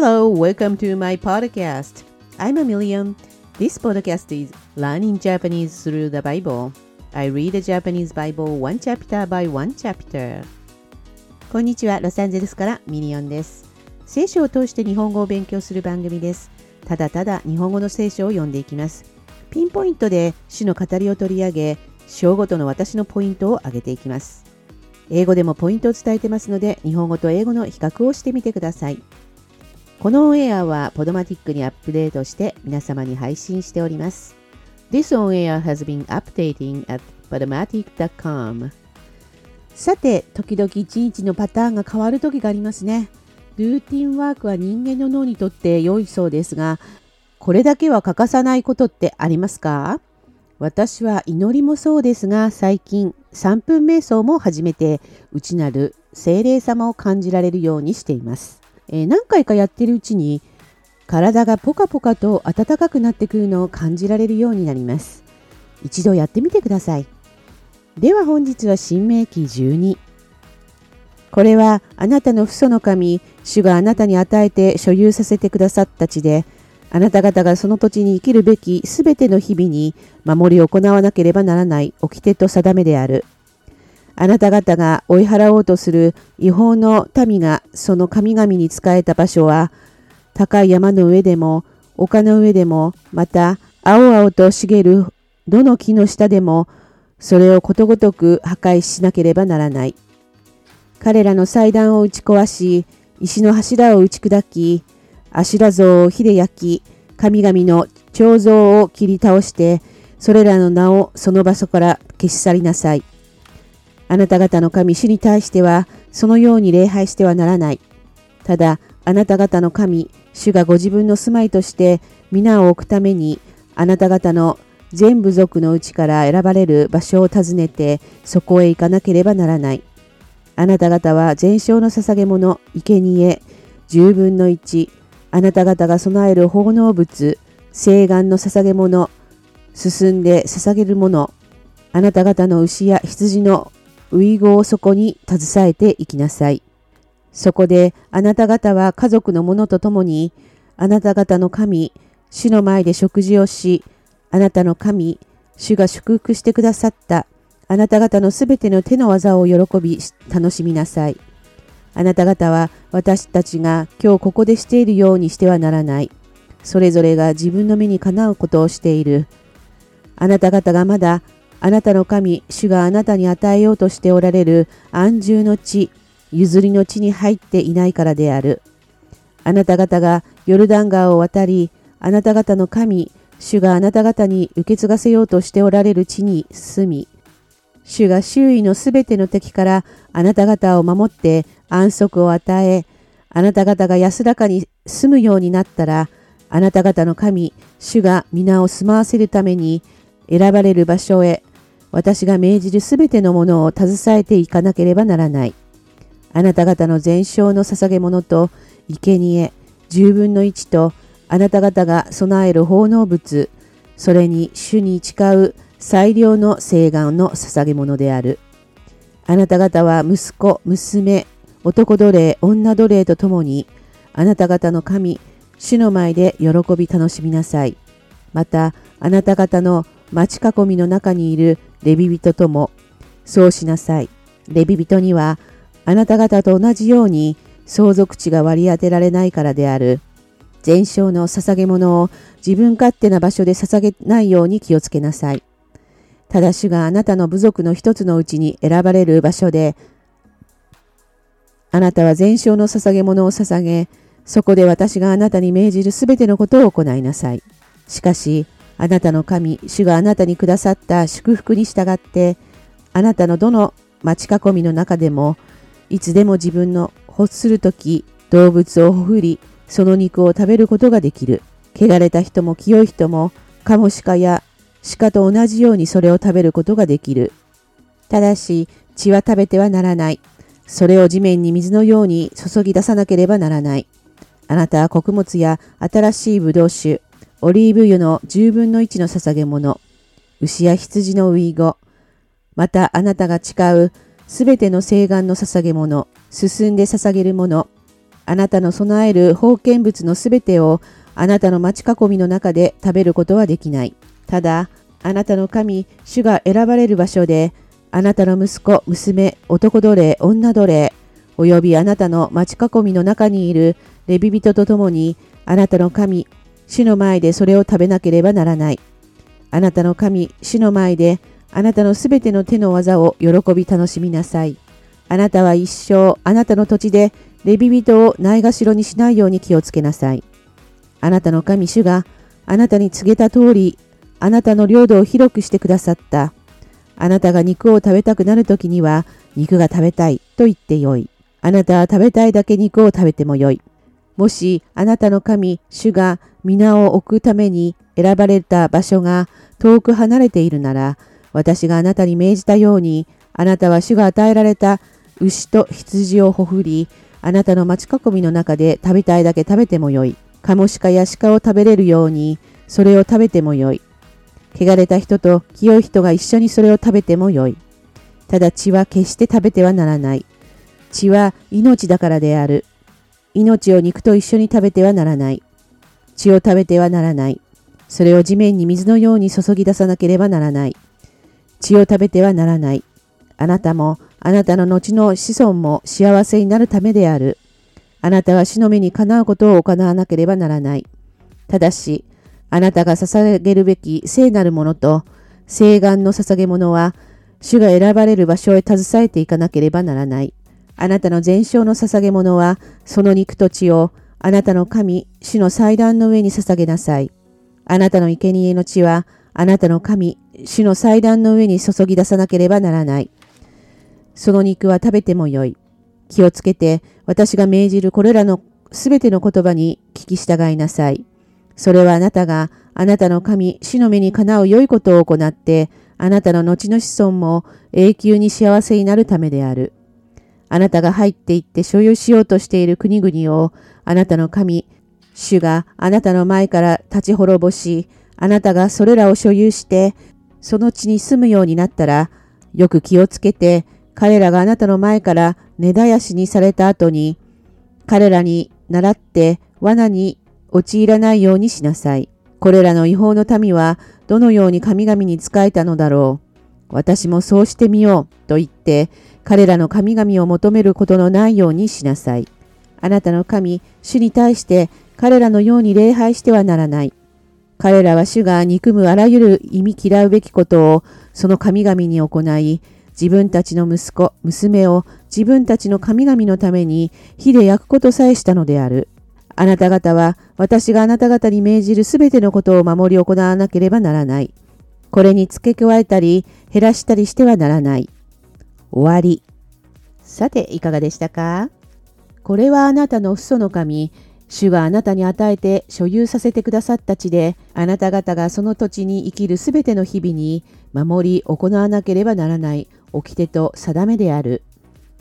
Hello, welcome to my podcast. I'm a million. This podcast is Learning Japanese through the Bible. I read the Japanese Bible one chapter by one chapter. こんにちは、ロサンゼルスからミリオンです。聖書を通して日本語を勉強する番組です。ただただ日本語の聖書を読んでいきます。ピンポイントで主の語りを取り上げ、章ごとの私のポイントを挙げていきます。英語でもポイントを伝えてますので、日本語と英語の比較をしてみてください。このオンエアはポドマティックにアップデートして皆様に配信しております。This on air has been updating at podomatic.com さて、時々一日のパターンが変わる時がありますね。ルーティンワークは人間の脳にとって良いそうですが、これだけは欠かさないことってありますか？私は祈りもそうですが、最近3分瞑想も始めて、内なる精霊様を感じられるようにしています。えー、何回かやってるうちに体がポカポカと暖かくなってくるのを感じられるようになります。一度やってみてください。では本日は新明記12。これはあなたの父祖の神、主があなたに与えて所有させてくださった地で、あなた方がその土地に生きるべきすべての日々に守り行わなければならない掟と定めである。あなた方が追い払おうとする違法の民がその神々に仕えた場所は、高い山の上でも、丘の上でも、また、青々と茂るどの木の下でも、それをことごとく破壊しなければならない。彼らの祭壇を打ち壊し、石の柱を打ち砕き、アシュラ像を火で焼き、神々の彫像を切り倒して、それらの名をその場所から消し去りなさい。あなた方の神主に対しては、そのように礼拝してはならない。ただ、あなた方の神、主がご自分の住まいとして皆を置くために、あなた方の全部族のうちから選ばれる場所を訪ねて、そこへ行かなければならない。あなた方は全焼の捧げ物、生贄、十分の一、あなた方が備える奉納物、聖願の捧げ物、進んで捧げるもの、あなた方の牛や羊のウイゴをそこに携えていきなさい。そこであなた方は家族の者と共に、あなた方の神、主の前で食事をし、あなたの神、主が祝福してくださった、あなた方のすべての手の技を喜び、楽しみなさい。あなた方は私たちが今日ここでしているようにしてはならない。それぞれが自分の目にかなうことをしている。あなた方がまだあなたの神、主があなたに与えようとしておられる安住の地、譲りの地に入っていないからである。あなた方がヨルダン川を渡り、あなた方の神、主があなた方に受け継がせようとしておられる地に住み、主が周囲のすべての敵からあなた方を守って安息を与え、あなた方が安らかに住むようになったら、あなた方の神、主が皆を住まわせるために選ばれる場所へ私が命じるすべてのものを携えていかなければならない。あなた方の全焼の捧げ物と生贄十分の一とあなた方が備える奉納物それに主に誓う最良の聖願の捧げ物である。あなた方は息子、娘、男奴隷、女奴隷とともにあなた方の神、主の前で喜び楽しみなさい。またあなた方の町囲みの中にいるレビ人ともそうしなさい。レビ人にはあなた方と同じように相続地が割り当てられないからである。全焼の捧げ物を自分勝手な場所で捧げないように気をつけなさい。ただしがあなたの部族の一つのうちに選ばれる場所で、あなたは全焼の捧げ物を捧げ、そこで私があなたに命じるすべてのことを行いなさい。しかし、あなたの神、主があなたにくださった祝福に従って、あなたのどの町囲みの中でも、いつでも自分の欲するとき、動物をほふり、その肉を食べることができる。汚れた人も清い人も、カモシカや鹿と同じようにそれを食べることができる。ただし、血は食べてはならない。それを地面に水のように注ぎ出さなければならない。あなたは穀物や新しいブドウ酒、オリーブ油の十分の一の捧げ物、牛や羊のウイゴ、またあなたが誓うすべての聖願の捧げ物、進んで捧げるもの、あなたの備える封建物のすべてをあなたの町囲みの中で食べることはできない。ただ、あなたの神、主が選ばれる場所で、あなたの息子、娘、男奴隷、女奴隷、およびあなたの町囲みの中にいるレビ人と共に、あなたの神、主の前でそれを食べなければならない。あなたの神、主の前で、あなたのすべての手の技を喜び楽しみなさい。あなたは一生、あなたの土地で、レビ人をないがしろにしないように気をつけなさい。あなたの神主があなたに告げた通り、あなたの領土を広くしてくださった。あなたが肉を食べたくなるときには、肉が食べたいと言ってよい。あなたは食べたいだけ肉を食べてもよい。もしあなたの神、主が皆を置くために選ばれた場所が遠く離れているなら、私があなたに命じたように、あなたは主が与えられた牛と羊をほふり、あなたの町囲みの中で食べたいだけ食べてもよい。カモシカやシカを食べれるように、それを食べてもよい。汚れた人と清い人が一緒にそれを食べてもよい。ただ血は決して食べてはならない。血は命だからである。命を肉と一緒に食べてはならない。血を食べてはならない。それを地面に水のように注ぎ出さなければならない。血を食べてはならない。あなたもあなたの後の子孫も幸せになるためである。あなたは死の目にかなうことを行わなければならない。ただし、あなたが捧げるべき聖なるものと、聖願の捧げ物は、主が選ばれる場所へ携えていかなければならない。あなたの全焼の捧げ物は、その肉と血を、あなたの神、主の祭壇の上に捧げなさい。あなたの生贄の血は、あなたの神、主の祭壇の上に注ぎ出さなければならない。その肉は食べてもよい。気をつけて、私が命じるこれらのすべての言葉に聞き従いなさい。それはあなたがあなたの神、主の目にかなう良いことを行って、あなたの後の子孫も永久に幸せになるためである。あなたが入っていって所有しようとしている国々を、あなたの神、主があなたの前から立ち滅ぼし、あなたがそれらを所有して、その地に住むようになったら、よく気をつけて、彼らがあなたの前から根絶やしにされた後に、彼らに倣って罠に陥らないようにしなさい。これらの違法の民はどのように神々に仕えたのだろう。私もそうしてみようと言って、彼らの神々を求めることのないようにしなさい。あなたの神、主に対して彼らのように礼拝してはならない。彼らは主が憎むあらゆる意味嫌うべきことをその神々に行い、自分たちの息子、娘を自分たちの神々のために火で焼くことさえしたのである。あなた方は私があなた方に命じるすべてのことを守り行わなければならない。これに付け加えたり減らしたりしてはならない。終わり。さて、いかがでしたか？これはあなたの父祖の神、主があなたに与えて所有させてくださった地で、あなた方がその土地に生きるすべての日々に守り行わなければならない掟と定めである。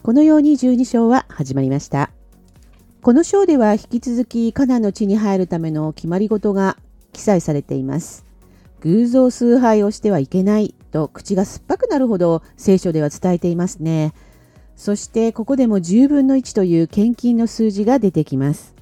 このように12章は始まりました。この章では引き続きカナンの地に入るための決まり事が記載されています。偶像崇拝をしてはいけないと口が酸っぱくなるほど聖書では伝えていますね。そしてここでも10分の1という献金の数字が出てきます。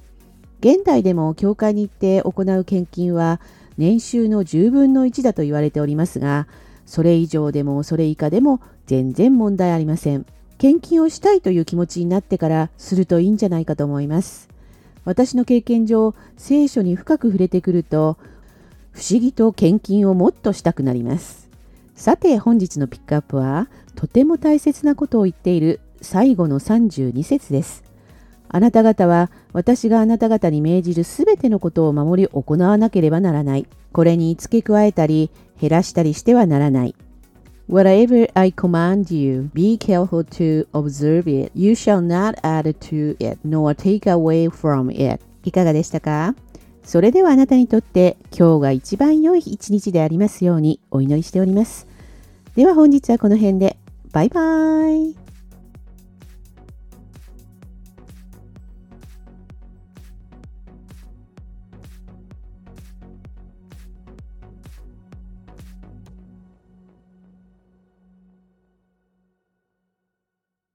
現代でも教会に行って行う献金は年収の10分の1だと言われておりますが、それ以上でもそれ以下でも全然問題ありません。献金をしたいという気持ちになってからするといいんじゃないかと思います。私の経験上、聖書に深く触れてくると、不思議と献金をもっとしたくなります。さて本日のピックアップは、とても大切なことを言っている最後の32節です。あなた方は私があなた方に命じるすべてのことを守り行わなければならない。これに付け加えたり減らしたりしてはならない。Whatever I command you, be careful to observe it. You shall not add to it, nor take away from it. いかがでしたか？それではあなたにとって今日が一番良い一日でありますようにお祈りしております。では本日はこの辺で。バイバーイ。